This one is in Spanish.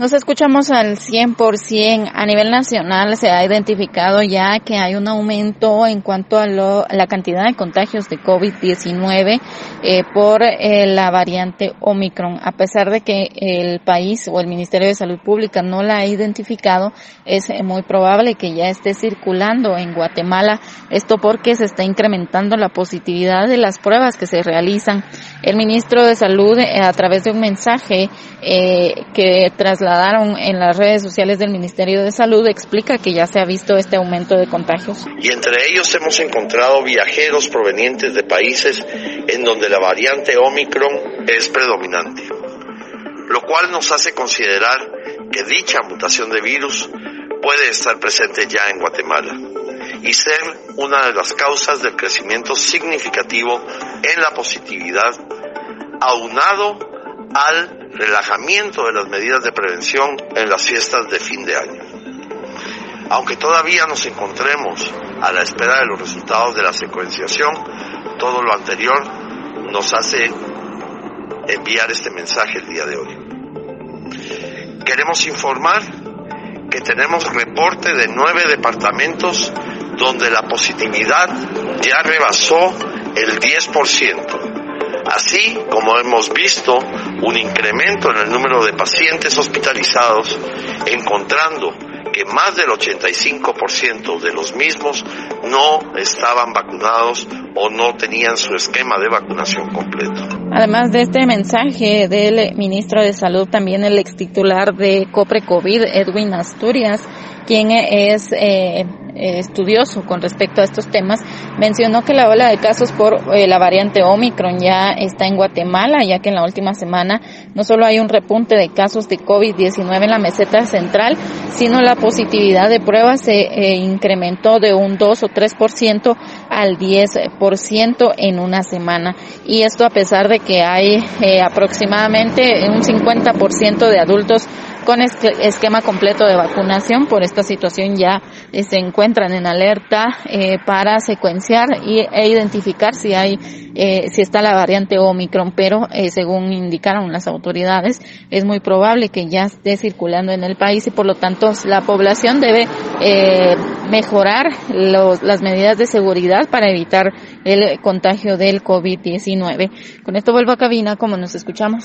Nos escuchamos al 100%. A nivel nacional se ha identificado ya que hay un aumento en cuanto a, la cantidad de contagios de COVID-19 eh, por eh, la variante Omicron. A pesar de que el país o el Ministerio de Salud Pública no la ha identificado, es muy probable que ya esté circulando en Guatemala. Esto porque se está incrementando la positividad de las pruebas que se realizan. El ministro de Salud, eh, a través de un mensaje que traslada daron en las redes sociales del Ministerio de Salud explica que ya se ha visto este aumento de contagios. Y entre ellos hemos encontrado viajeros provenientes de países en donde la variante Omicron es predominante, lo cual nos hace considerar que dicha mutación de virus puede estar presente ya en Guatemala y ser una de las causas del crecimiento significativo en la positividad, aunado al relajamiento de las medidas de prevención en las fiestas de fin de año. Aunque todavía nos encontremos a la espera de los resultados de la secuenciación, todo lo anterior nos hace enviar este mensaje el día de hoy. Queremos informar que tenemos reporte de nueve departamentos donde la positividad ya rebasó el 10%. Así como hemos visto un incremento en el número de pacientes hospitalizados, encontrando que más del 85% de los mismos no estaban vacunados o no tenían su esquema de vacunación completo. Además de este mensaje del ministro de Salud, también el ex titular de COPRE COVID, Edwin Asturias, quien es eh, estudioso con respecto a estos temas, mencionó que la ola de casos por eh, la variante Omicron ya está en Guatemala, ya que en la última semana no solo hay un repunte de casos de COVID-19 en la meseta central, sino la positividad de pruebas se eh, incrementó de un 2 o 3% al 10% en una semana. Y esto a pesar de que hay eh, aproximadamente un 50% de adultos con esquema completo de vacunación. Por esta situación ya eh, se encuentran en alerta eh, para secuenciar y, e identificar si hay, eh, si está la variante Omicron, pero según indicaron las autoridades, es muy probable que ya esté circulando en el país y por lo tanto la población debe mejorar las medidas de seguridad para evitar el contagio del COVID-19. Con esto vuelvo a cabina, como nos escuchamos.